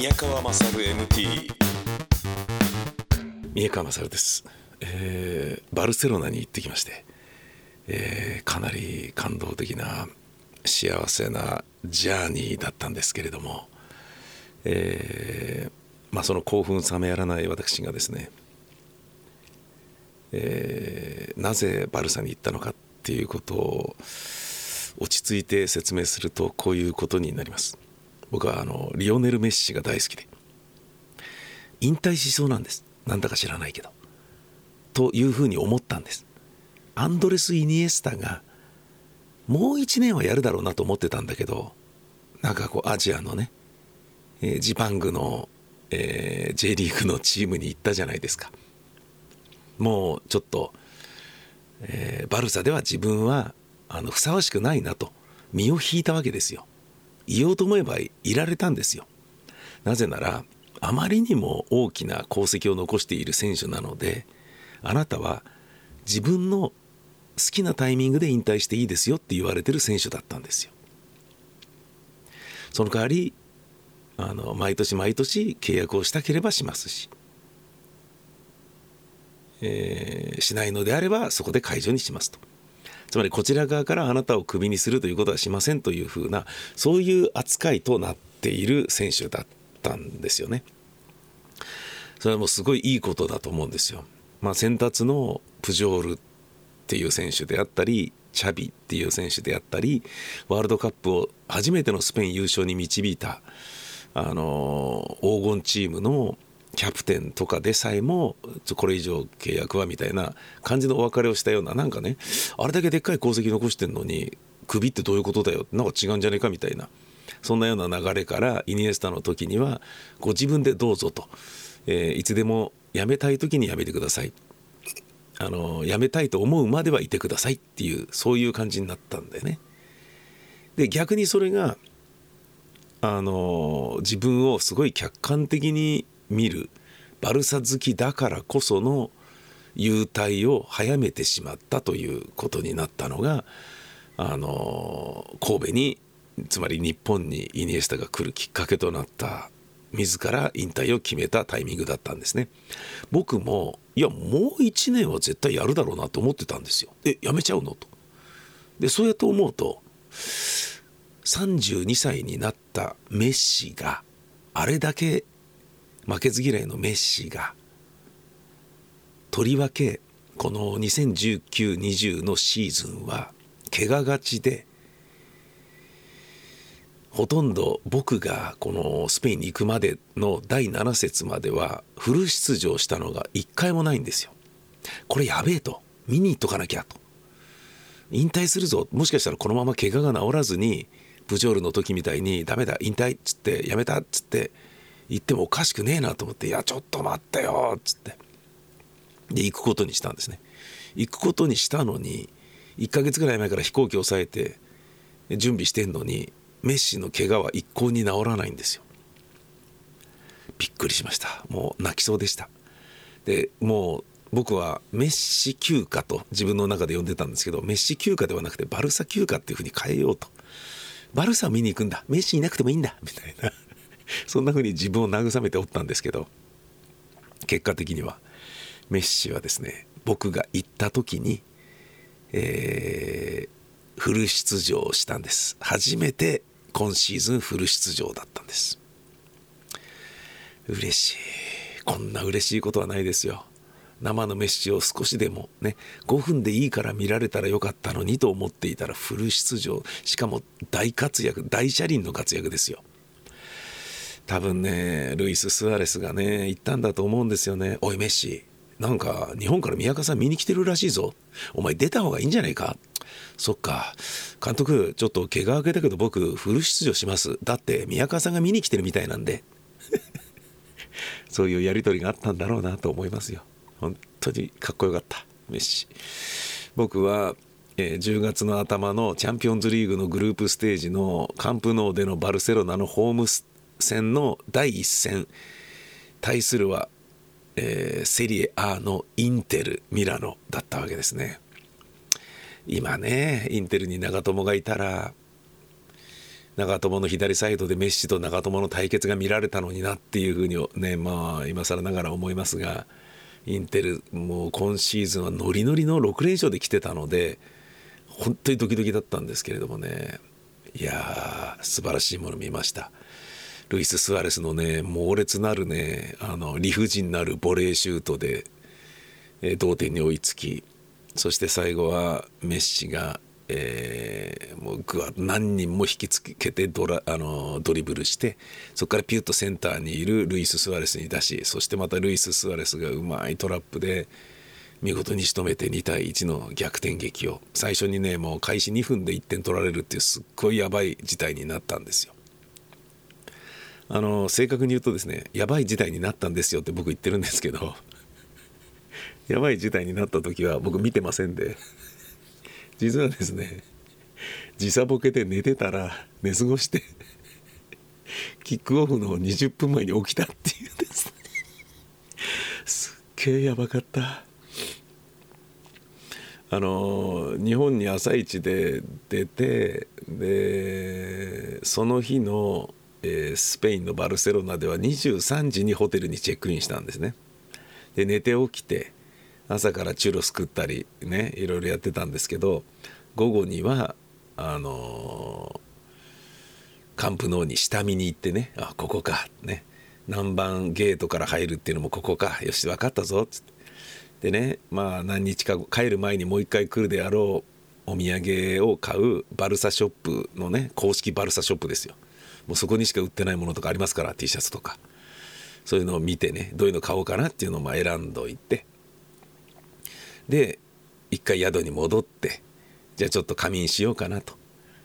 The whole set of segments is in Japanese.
宮川勝 MT 宮川勝です、えー、バルセロナに行ってきまして、えー、かなり感動的な幸せなジャーニーだったんですけれども、えー、まあ、その興奮冷めやらない私がですね、えー、なぜバルサに行ったのかっていうことを落ち着いて説明するとこういうことになります。僕はあのリオネル・メッシが大好きで。引退しそうなんです。なんだか知らないけど。というふうに思ったんです。アンドレス・イニエスタがもう1年はやるだろうなと思ってたんだけどなんかこうアジアのね、えー、ジパングの、えー、J リーグのチームに行ったじゃないですか。もうちょっと、えー、バルサでは自分はあのふさわしくないなと身を引いたわけですよ。言おうと思えばいられたんですよ。なぜならあまりにも大きな功績を残している選手なのであなたは自分の好きなタイミングで引退していいですよって言われてる選手だったんですよ。その代わりあの毎年毎年契約をしたければしますし、えー、しないのであればそこで解除にしますと。つまりこちら側からあなたをクビにするということはしませんというふうなそういう扱いとなっている選手だったんですよね。それはもうすごいいいことだと思うんですよ。まあ、先達のプジョールっていう選手であったりチャビっていう選手であったりワールドカップを初めてのスペイン優勝に導いたあの黄金チームのキャプテンとかでさえもこれ以上契約はみたいな感じのお別れをしたようななんかねあれだけでっかい功績残してんのにクビってどういうことだよなんか違うんじゃねえかみたいなそんなような流れからイニエスタの時にはご自分でどうぞと、えー、いつでも辞めたい時に辞めてくださいあの辞めたいと思うまではいてくださいっていうそういう感じになったんだよね。で逆にそれがあの自分をすごい客観的に見るバルサ好きだからこその優待を早めてしまったということになったのがあの神戸につまり日本にイニエスタが来るきっかけとなった自ら引退を決めたタイミングだったんですね。僕もいやもう1年は絶対やるだろうなと思ってたんですよ。えやめちゃうのと。でそうやって思うと32歳になったメッシがあれだけ負けず嫌いのメッシがとりわけこの2019-20のシーズンは怪我がちでほとんど僕がこのスペインに行くまでの第7節まではフル出場したのが1回もないんですよ。これやべえと。見に行っとかなきゃと。引退するぞ。もしかしたらこのまま怪我が治らずにプジョールの時みたいにダメだ引退っつってやめたっつって行ってもおかしくねえなと思って「いやちょっと待ってよ」っつって。で行くことにしたんですね。行くことにしたのに1ヶ月ぐらい前から飛行機を抑えて準備してんのにメッシの怪我は一向に治らないんですよ。びっくりしました。もう泣きそうでした。でもう僕はメッシ休暇と自分の中で呼んでたんですけどメッシ休暇ではなくてバルサ休暇っていうふうに変えようと。バルサ見に行くんだ。メッシいなくてもいいんだ。みたいな。そんな風に自分を慰めておったんですけど結果的にはメッシはですね僕が行った時に、えー、フル出場したんです。初めて今シーズンフル出場だったんです。嬉しい。こんな嬉しいことはないですよ。生のメッシを少しでもね5分でいいから見られたらよかったのにと思っていたらフル出場。しかも大活躍大車輪の活躍ですよ。多分ねルイス・スアレスがね言ったんだと思うんですよね。おいメッシなんか日本から宮川さん見に来てるらしいぞ。お前出た方がいいんじゃないか。そっか。監督ちょっと怪我明けだけど僕フル出場します。だって宮川さんが見に来てるみたいなんで。そういうやり取りがあったんだろうなと思いますよ。本当にかっこよかったメッシ。僕はえ10月の頭のチャンピオンズリーグのグループステージのカンプノーでのバルセロナのホームス戦の第1戦対するは、えー、セリエ A のインテルミラノだったわけですね。今ねインテルに長友がいたら長友の左サイドでメッシと長友の対決が見られたのになっていうふうにねまあ今更ながら思いますがインテルもう今シーズンはノリノリの6連勝で来てたので本当にドキドキだったんですけれどもね。いやー素晴らしいもの見ました。ルイス・スアレスのね猛烈なるねあの理不尽なるボレーシュートで、えー、同点に追いつきそして最後はメッシが、えー、もう何人も引きつけてドラあのドリブルしてそこからピュッとセンターにいるルイス・スアレスに出しそしてまたルイス・スアレスがうまいトラップで見事に仕留めて2対1の逆転劇を最初にねもう開始2分で1点取られるっていうすっごいやばい事態になったんですよ。あの正確に言うとですねやばい事態になったんですよって僕言ってるんですけど やばい事態になった時は僕見てませんで実はですね時差ボケで寝てたら寝過ごしてキックオフの20分前に起きたっていうですね。すっげえやばかった。あの日本に朝一で出てでその日の、えー、スペインのバルセロナでは23時にホテルにチェックインしたんですね。で寝て起きて朝からチュロス食ったりねいろいろやってたんですけど午後にはあのカンプノーに下見に行ってねあここかね。南蛮ゲートから入るっていうのもここかよし分かったぞっつって。でねまあ何日か帰る前にもう一回来るであろうお土産を買うバルサショップのね公式バルサショップですよ。もうそこにしか売ってないものとかありますから T シャツとか。そういうのを見てねどういうの買おうかなっていうのをま選んどいて。で一回宿に戻ってじゃあちょっと仮眠しようかなと。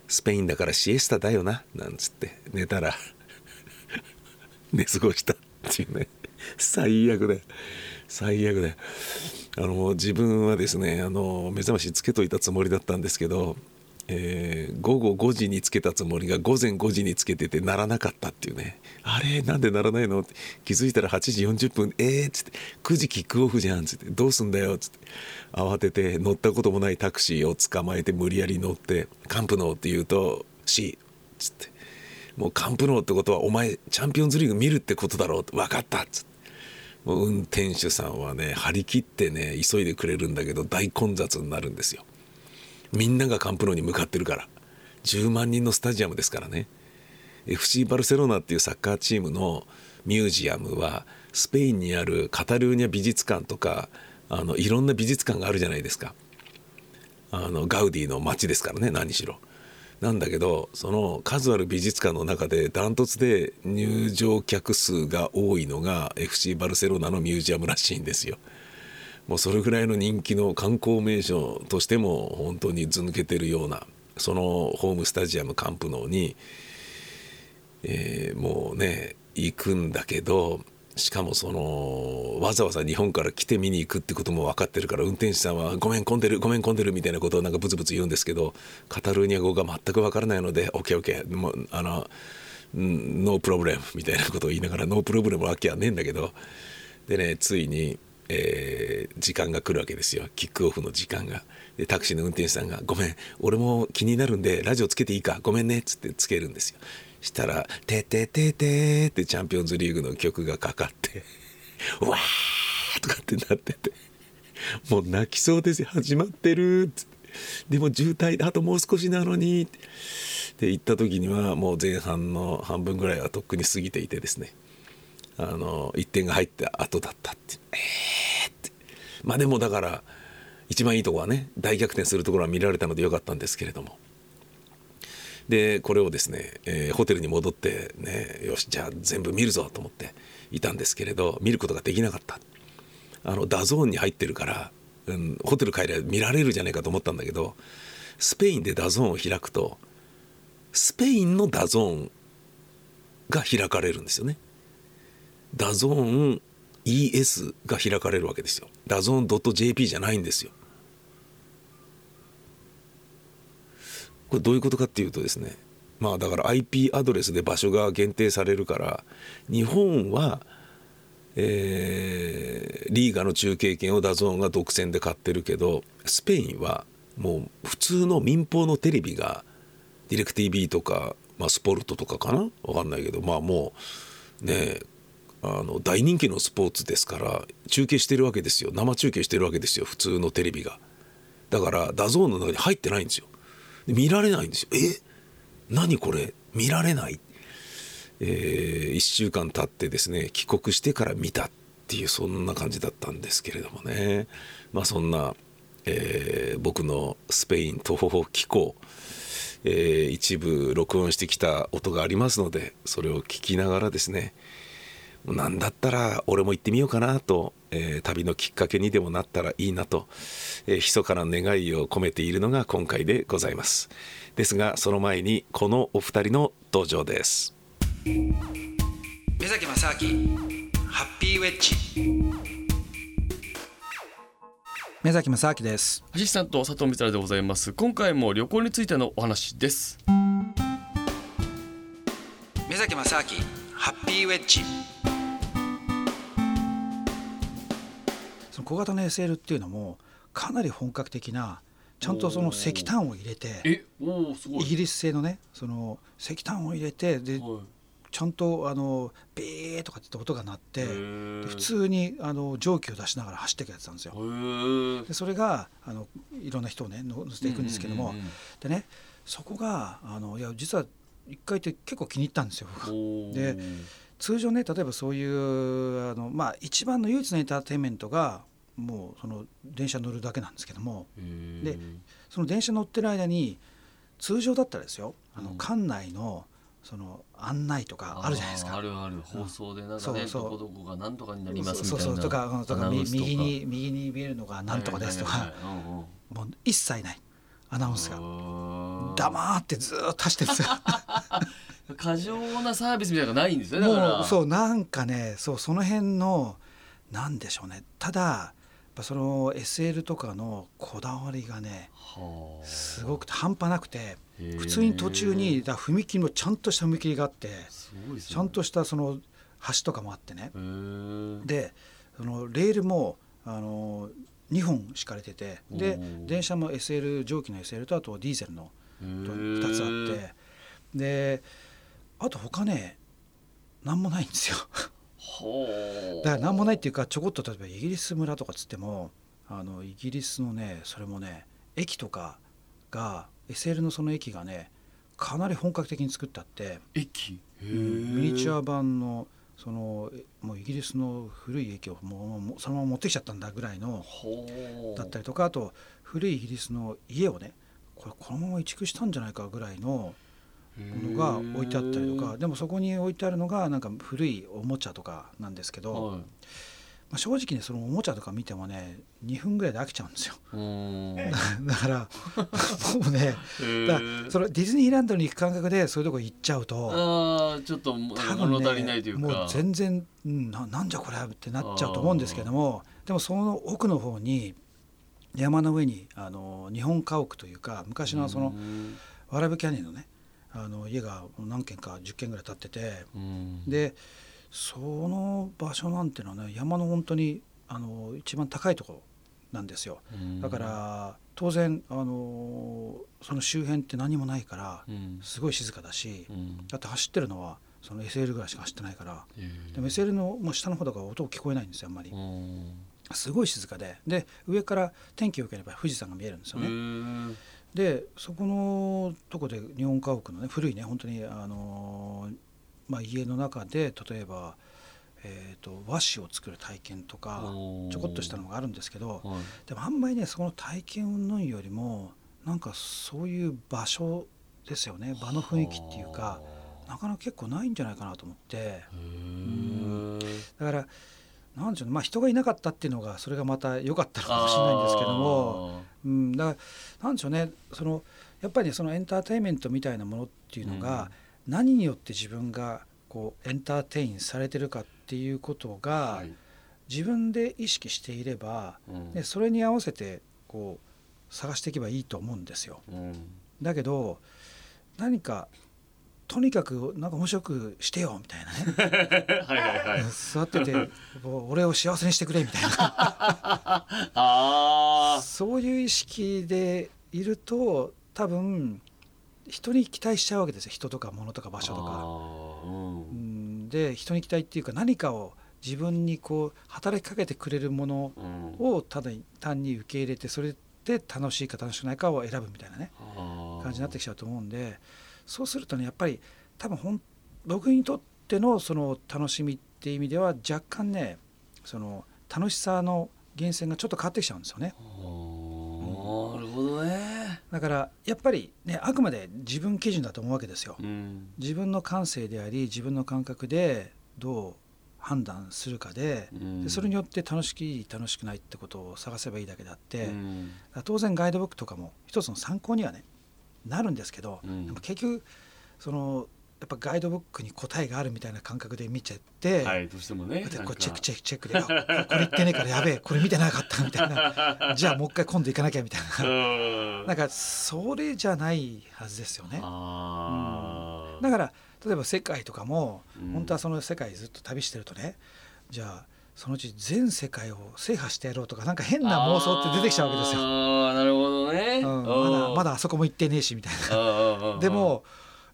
スペインだからシエスタだよななんつって寝たら 寝過ごしたっていうね。最悪だよ。最悪だよ。あの自分はですねあの目覚ましつけといたつもりだったんですけど、えー、午後5時につけたつもりが午前5時につけてて鳴らなかったっていうね。あれなんで鳴らないの？って気づいたら8時40分えーっつって9時キックオフじゃんっつってどうすんだよっつって慌てて乗ったこともないタクシーを捕まえて無理やり乗って「カンプノー」って言うと「C」っつってもうカンプノーってことはお前チャンピオンズリーグ見るってことだろうって分かったっつって。運転手さんはね張り切ってね急いでくれるんだけど大混雑になるんですよ。みんながカンプノに向かってるから10万人のスタジアムですからね FC バルセロナっていうサッカーチームのミュージアムはスペインにあるカタルーニャ美術館とかあのいろんな美術館があるじゃないですかあのガウディの街ですからね何しろ。なんだけどその数ある美術館の中でダントツで入場客数が多いのが FC バルセロナのミュージアムらしいんですよ。もうそれぐらいの人気の観光名所としても本当にず抜けてるようなそのホームスタジアムカンプノーに、えー、もうね行くんだけどしかもそのわざわざ日本から来て見に行くってことも分かってるから運転手さんは「ごめん混んでるごめん混んでる」みたいなことをなんかブツブツ言うんですけどカタルーニャ語が全く分からないので「 OK OK」もうあの「 no problem」みたいなことを言いながら「 no problem わけはねえんだけどでねついに、えー、時間が来るわけですよ。キックオフの時間が。でタクシーの運転手さんが「ごめん俺も気になるんでラジオつけていいか？ごめんね」っつってつけるんですよ。したら「てててて」ってチャンピオンズリーグの曲がかかって「わー!」とかってなってて。もう泣きそうです。よ始まってる。っつってでも渋滞あともう少しなのに。って行った時にはもう前半の半分ぐらいはとっくに過ぎていてですね。あの1点が入った後だったってえーって。まあでもだから一番いいとこはね大逆転するところは見られたのでよかったんですけれども。でこれをですね、えー、ホテルに戻ってねよしじゃあ全部見るぞと思っていたんですけれど見ることができなかった。あの DAZN に入ってるから、うん、ホテル帰りゃ見られるじゃないかと思ったんだけどスペインで DAZN を開くとスペインの DAZN が開かれるんですよね。DAZN ES が開かれるわけですよ。 DAZN .jp じゃないんですよ。これどういうことかっていうとですねまあだから IP アドレスで場所が限定されるから日本は、えー、リーガの中継権を DAZN が独占で買ってるけどスペインはもう普通の民放のテレビがディレク TV とかまあ、スポルトとかかな？分かんないけどまあもうねあの大人気のスポーツですから中継してるわけですよ。生中継してるわけですよ。普通のテレビが。だから DAZN の中に入ってないんですよ。で見られないんですよ。え？何これ？見られない？えー、1週間経ってですね帰国してから見たっていうそんな感じだったんですけれどもね。まあそんな、えー、僕のスペイン東方紀行、えー、一部録音してきた音がありますのでそれを聞きながらですね何だったら俺も行ってみようかなと、えー、旅のきっかけにでもなったらいいなと、えー、密かな願いを込めているのが今回でございます。ですがその前にこのお二人の登場です。目崎正明ハッピーウェッジ。目崎正明です。アシスタント佐藤光でございます。今回も旅行についてのお話です。目崎正明ハッピーウェッジ小型の SL っていうのもかなり本格的なちゃんとその石炭を入れてイギリス製のねその石炭を入れてで、はい。ちゃんとあのビーとかって音が鳴って普通にあの蒸気を出しながら走っていくやつなんですよ。でそれがあのいろんな人をね乗せていくんですけども、でねそこがあのいや実は一回って結構気に入ったんですよ。で通常ね例えばそういうあの、まあ、一番の唯一のエンターテインメントがもうその電車乗るだけなんですけども。でその電車乗ってる間に通常だったらですよあの館内のその案内とかあるじゃないですか。あるある。放送でなんかね、そうそう。どこどこがなんとかになりますみたいな。そうそう。とかとか右に右に見えるのがなんとかですとか、もう一切ない。アナウンスが。黙ってずっと走ってるんですよ。過剰なサービスみたいなのがないんですよね。もうそうなんかねそうその辺のなんでしょうね。ただぱその SL とかのこだわりがねすごく半端なくて普通に途中にだ踏切もちゃんとした踏切があって、ね、ちゃんとしたその橋とかもあってね。でそのレールもあの2本敷かれててで電車も SL 蒸気の SL とあとディーゼルの2つあって。であと他ね何もないんですよだから何もないっていうかちょこっと例えばイギリス村とかっつってもあのイギリスのねそれもね駅とかが SL のその駅がねかなり本格的に作ってあって駅、うん、ミニチュア版のそのもうイギリスの古い駅をもうそのまま持ってきちゃったんだぐらいのだったりとかあと古いイギリスの家をねこれこのまま移築したんじゃないかぐらいのものが置いてあったりとかでもそこに置いてあるのがなんか古いおもちゃとかなんですけど、はい、まあ、正直ねそのおもちゃとか見てもね2分ぐらいで飽きちゃうんですよ。だから もうねだそのディズニーランドに行く感覚でそういうとこ行っちゃうとあちょっと多分、ね、足りないというか。もう全然、うん、ななんじゃこれってなっちゃうと思うんですけどもでもその奥の方に山の上にあの日本家屋というか昔のそのわらぶキャニオンのねあの家が何軒か10軒ぐらい建ってて、うん、でその場所なんていうのはね山の本当にあの一番高いところなんですよ、うん、だから当然あのその周辺って何もないからすごい静かだし、うん、だって走ってるのはその SL ぐらいしか走ってないから。でも SL のもう下の方とか音聞こえないんですよあんまり。すごい静かで。で上から天気良ければ富士山が見えるんですよね。でそこのとこで日本家屋のね古いね本当にあのまあ、家の中で例えば、えーと、和紙を作る体験とかちょこっとしたのがあるんですけど、はい、でもあんまりねその体験云々よりもなんかそういう場所ですよね場の雰囲気っていうかなかなか結構ないんじゃないかなと思って。だからなんでしょうねまあ人がいなかったっていうのがそれがまた良かったのかもしれないんですけども、うん、だからなんでしょうねそのやっぱり、ね、そのエンターテインメントみたいなものっていうのが、何によって自分がこうエンターテインされてるかっていうことが、自分で意識していれば、でそれに合わせてこう探していけばいいと思うんですよ。だけど何かとにかくなんか面白くしてよみたいなね。はいはい、はい、座ってて 俺を幸せにしてくれみたいな。あそういう意識でいると多分人に期待しちゃうわけですよ。人とか物とか場所とか。うん。うん。で人に期待っていうか何かを自分にこう働きかけてくれるものうん。をただ単に受け入れてそれで楽しいか楽しくないかを選ぶみたいなね。感じになってきちゃうと思うんでそうするとねやっぱり多分ほん僕にとってのその楽しみっていう意味では若干ねその楽しさの源泉がちょっと変わってきちゃうんですよね。なるほどねだからやっぱりねあくまで自分基準だと思うわけですよ。うん自分の感性であり自分の感覚でどう判断するかでうんでそれによって楽しき楽しくないってことを探せばいいだけであって、うん当然ガイドブックとかも一つの参考にはねなるんですけど、うん。でも結局そのやっぱガイドブックに答えがあるみたいな感覚で見ちゃって、はいどうしてもねでこうチェックチェックチェックであこれ言ってねえからやべえこれ見てなかったみたいな。じゃあもう一回今度行かなきゃみたいな。うん。なんかそれじゃないはずですよね。あー。だから例えば世界とかも、うん。本当はその世界ずっと旅してるとねじゃあそのうち全世界を制覇してやろうとかなんか変な妄想って出てきちゃうわけですよ。ああなるほどね、うん、まだまだあそこも行ってねえしみたいな。でも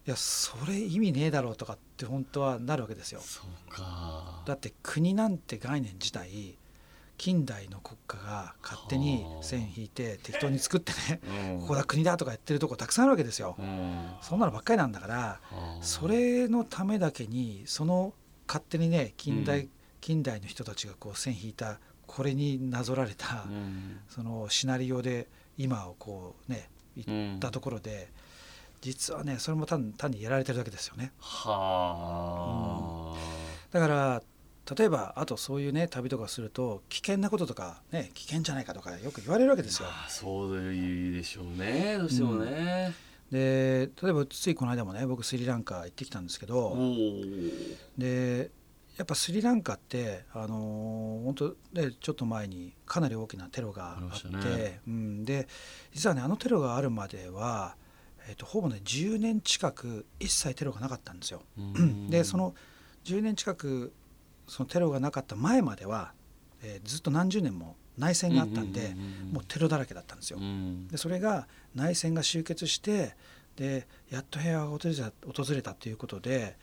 いやそれ意味ねえだろうとかって本当はなるわけですよ。だって国なんて概念自体近代の国家が勝手に線引いて適当に作ってねここだ国だとかやってるとこたくさんあるわけですよ。うん。そんなのばっかりなんだからそれのためだけにその勝手にね近代、うん近代の人たちがこう線引いたこれになぞられた、うん。そのシナリオで今をこうねうん言ったところで、実はねそれも単単にやられてるだけですよね。はあ、だから例えばあとそういうね旅とかすると危険なこととかね危険じゃないかとかよく言われるわけですよ。まあそうでしょうね。どうしてもね、で例えばついこの間もね僕スリランカ行ってきたんですけど、でやっぱスリランカってあのー本当でちょっと前にかなり大きなテロがあっ、してたね。うん、で実はねあのテロがあるまでは、えっとほぼね10年近く一切テロがなかったんですよ。でその10年近くそのテロがなかった前までは、えーずっと何十年も内戦があったんで、もうテロだらけだったんですよ。うん。でそれが内戦が終結してでやっと平和が訪れた訪れたということで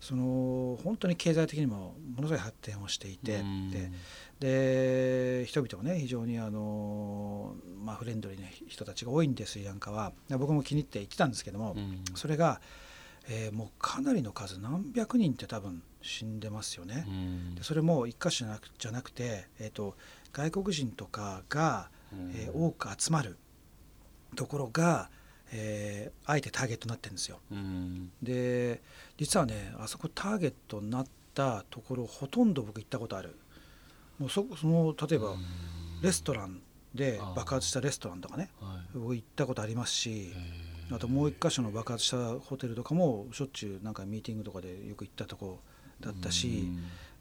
その本当に経済的にもものすごい発展をしていて、うん。でで人々もね非常にあの、まあ、フレンドリーな人たちが多いんですスリランカは。で僕も気に入って行ってたんですけども、うん。それが、えーもうかなりの数何百人って多分死んでますよね。うん。でそれも一箇所じゃなくじゃなくて、えー、と外国人とかが、えー多く集まるところが、えーあえてターゲットになってるんですよ。うんで実はねあそこターゲットになったところほとんど僕行ったことある。もうそその例えばレストランで爆発したレストランとかねはい僕行ったことありますしあともう一箇所の爆発したホテルとかもしょっちゅうなんかミーティングとかでよく行ったとこだったし。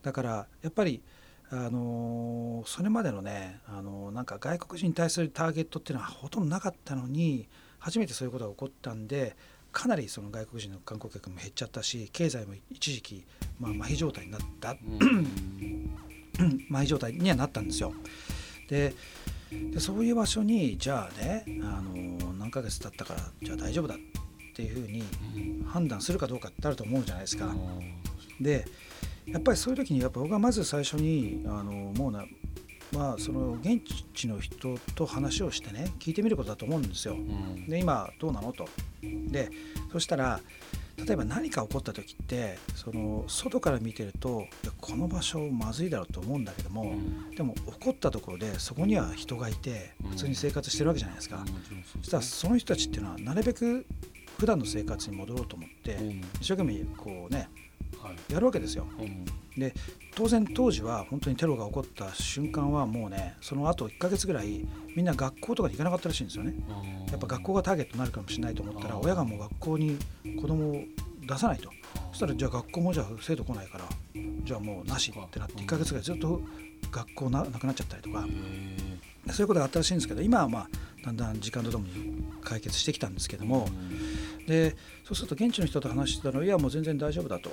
だからやっぱり、あのーそれまでのね、あのーなんか外国人に対するターゲットっていうのはほとんどなかったのに初めてそういうことが起こったんでかなりその外国人の観光客も減っちゃったし経済も一時期、まあ、麻痺状態になったうん麻痺状態にはなったんですよ。ででそういう場所にじゃあね、あのー何ヶ月経ったからじゃあ大丈夫だっていうふうに判断するかどうかってあると思うじゃないですか。でやっぱりそういう時にやっぱ僕はまず最初にあのもうなまあその現地の人と話をしてね聞いてみることだと思うんですよ。うんで今どうなのと。でそしたら例えば何か起こった時ってその外から見てるといやこの場所まずいだろうと思うんだけども、うんでも起こったところでそこには人がいてうん普通に生活してるわけじゃないですか。そしたらその人たちっていうのはなるべく普段の生活に戻ろうと思って、うん一生懸命こうねはいやるわけですよ。うん。で当然当時は本当にテロが起こった瞬間はもうねその後1ヶ月ぐらいみんな学校とかに行かなかったらしいんですよね。やっぱ学校がターゲットになるかもしれないと思ったら親がもう学校に子供を出さないと。そしたらじゃあ学校もじゃあ生徒来ないからじゃあもうなしってなって1ヶ月ぐらいずっと学校ななくなっちゃったりとか。へそういうことがあったらしいんですけど今はまあだんだん時間とともに解決してきたんですけどもでそうすると現地の人と話してたらいやもう全然大丈夫だと。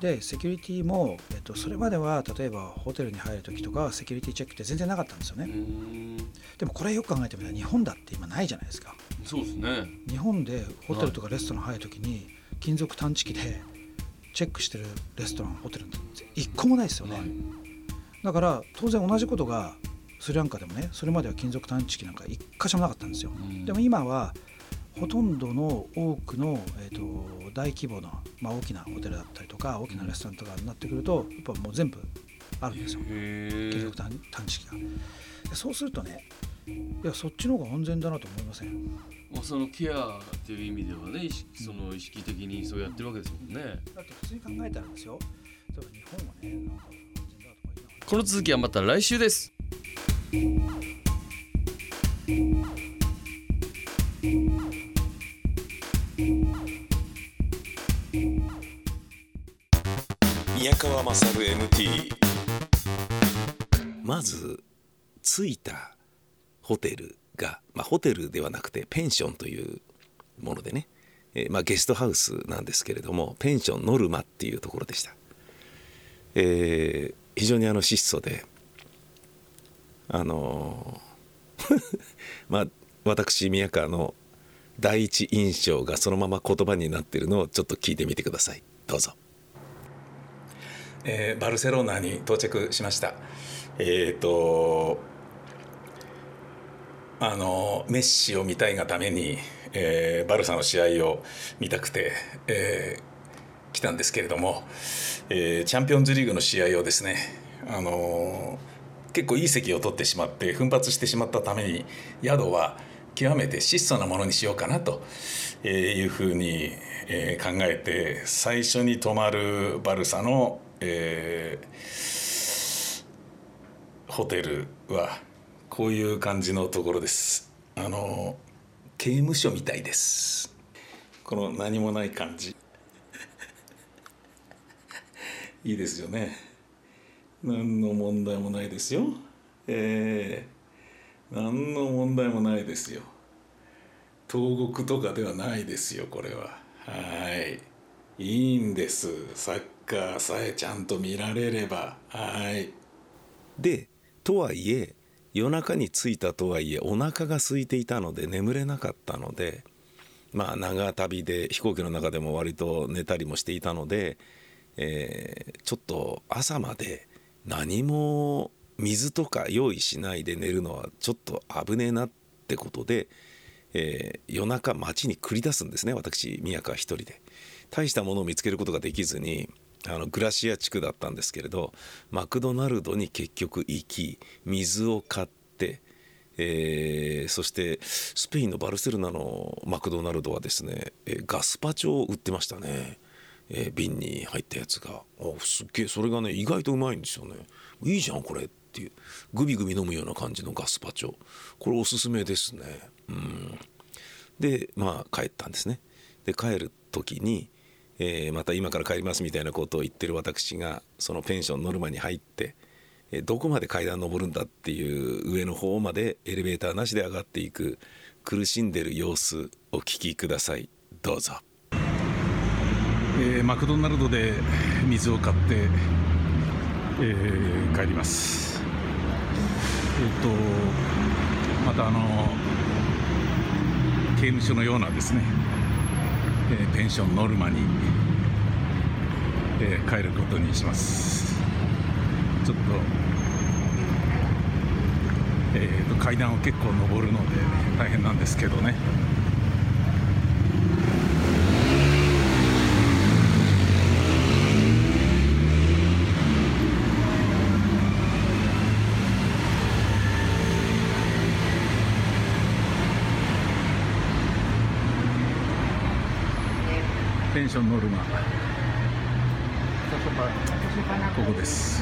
でセキュリティも、えっと、それまでは例えばホテルに入る時とかセキュリティチェックって全然なかったんですよね。うんでもこれよく考えてみたら日本だって今ないじゃないですか。そうですね。日本でホテルとかレストラン入るときに金属探知機でチェックしてるレストランホテルって一個もないですよね、はい。だから当然同じことがスリランカでもねそれまでは金属探知機なんか一箇所もなかったんですよ、ん。でも今はほとんどの多くの、えー、と大規模な、まあ、大きなホテルだったりとか大きなレストランとかになってくるとやっぱもう全部あるんですよ。へえ金属探探知機がでそうするとねいやそっちの方が安全だなと思いません？まあそのケアっていう意味ではね意識その意識的にそうやってるわけですもんね。だって普通に考えたらですよ。例えば日本はねなんかこの続きはまた来週です宮川勝 MT まず着いたホテルが、まあ、ホテルではなくてペンションというものでね、えまあ、ゲストハウスなんですけれどもペンションノルマっていうところでした、えー非常にあの質素であのー まあ私宮川の第一印象がそのまま言葉になっているのをちょっと聞いてみてくださいどうぞえーバルセロナに到着しました。えっ、とあのメッシを見たいがために、えーバルサの試合を見たくて、えー来たんですけれども、えーチャンピオンズリーグの試合をですね、あの結構いい席を取ってしまって奮発してしまったために宿は極めて質素なものにしようかなとえーいうふうに、えー考えて最初に泊まるバルサの、えーホテルはこういう感じのところです。あの刑務所みたいです。この何もない感じ。いいですよね。何の問題もないですよ。えー、何の問題もないですよ。東国とかではないですよこれは。はい。いいんです。サッカーさえちゃんと見られれば。はい。でとはいえ夜中に着いたとはいえお腹が空いていたので眠れなかったのでまあ長旅で飛行機の中でも割と寝たりもしていたので、えーちょっと朝まで何も水とか用意しないで寝るのはちょっと危ねえなってことで、えー夜中街に繰り出すんですね私宮川一人で。大したものを見つけることができずにあのグラシア地区だったんですけれどマクドナルドに結局行き水を買って、えーそしてスペインのバルセロナのマクドナルドはですね、えーガスパチョを売ってましたね、えー瓶に入ったやつが。おすっげえそれがね意外とうまいんですよね。いいじゃんこれ。っていうグビグビ飲むような感じのガスパチョ。これおすすめですね。うん。でまあ帰ったんですね。で帰る時に、えーまた今から帰りますみたいなことを言ってる私がそのペンションノルマに入って、えどこまで階段登るんだっていう上の方までエレベーターなしで上がっていく苦しんでる様子お聞きください。どうぞ。えーマクドナルドで水を買って、えー帰ります。えっ、とまたあの刑務所のようなですね、えーペンションノルマに、えー帰ることにします。ちょっと,、えーと階段を結構登るので大変なんですけどね。ペンションノルマここです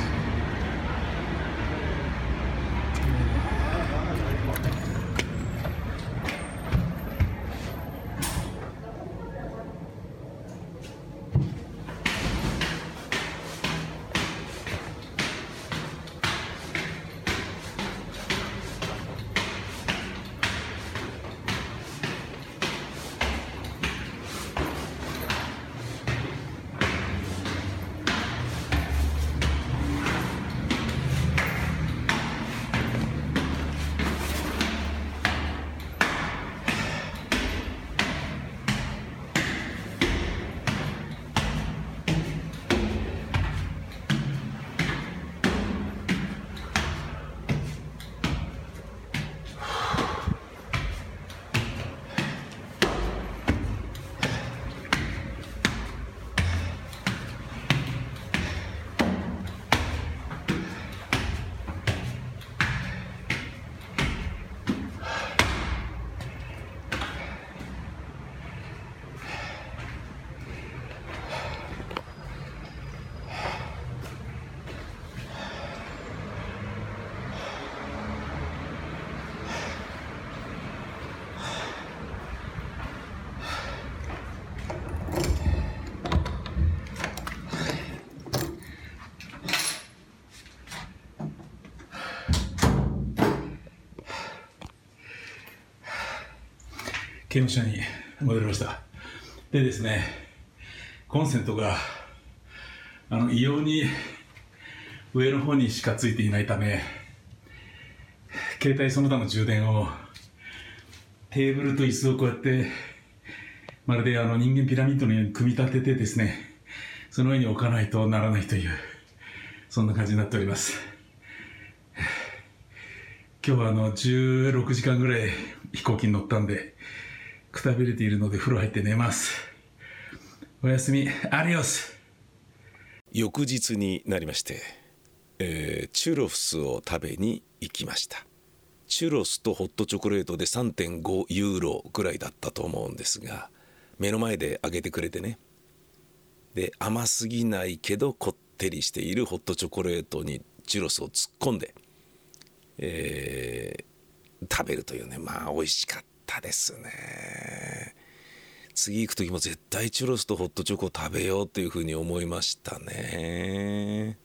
刑務所に戻りました。でですね、コンセントが、あの、異様に上の方にしかついていないため、携帯その他の充電をテーブルと椅子をこうやって、まるであの人間ピラミッドのように組み立ててですね、その上に置かないとならないという、そんな感じになっております。今日はあの16時間ぐらい飛行機に乗ったんで、くたびれているので風呂入って寝ます。おやすみ、アディオス。翌日になりまして、えーチュロスを食べに行きました。チュロスとホットチョコレートで3.5ユーロぐらいだったと思うんですが目の前で揚げてくれてね。で甘すぎないけどこってりしているホットチョコレートにチュロスを突っ込んで、えー食べるというね。まあ美味しかった。ですね次行く時も絶対チュロスとホットチョコ食べようというふうに思いましたね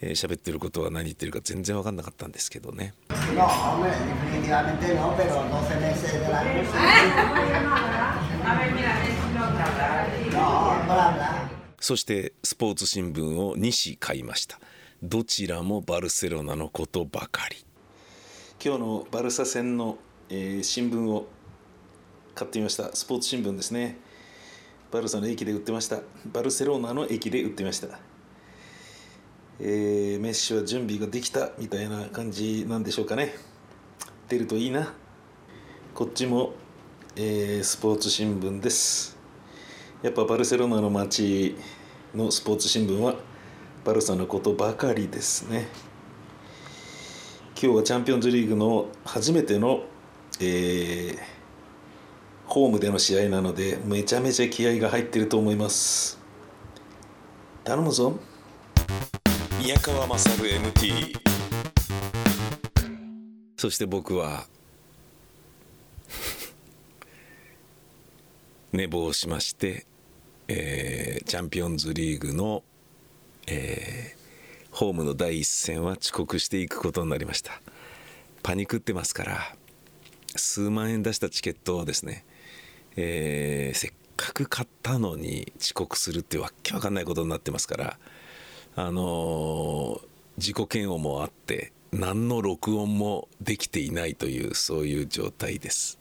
えー喋ってることは何言ってるか全然分かんなかったんですけどね No, hombre, definitivamente no, pero 12 meses del año sí. No, bla, bla. そしてスポーツ新聞を2紙買いましたどちらもバルセロナのことばかり今日のバルサ戦の、えー新聞を買ってみました。スポーツ新聞ですね。バルサの駅で売ってました。バルセロナの駅で売ってました。えーメッシは準備ができたみたいな感じなんでしょうかね。出るといいな。こっちも、えースポーツ新聞です。やっぱバルセロナの街のスポーツ新聞はバルサのことばかりですね。今日はチャンピオンズリーグの初めての、えーホームでの試合なのでめちゃめちゃ気合が入ってると思います。頼むぞ。宮川勝 MT そして僕は寝坊しまして、えーチャンピオンズリーグの、えーホームの第一戦は遅刻していくことになりました。パニクってますから数万円出したチケットをですね、えーせっかく買ったのに遅刻するってわけわかんないことになってますからあのー自己嫌悪もあって何の録音もできていないというそういう状態です。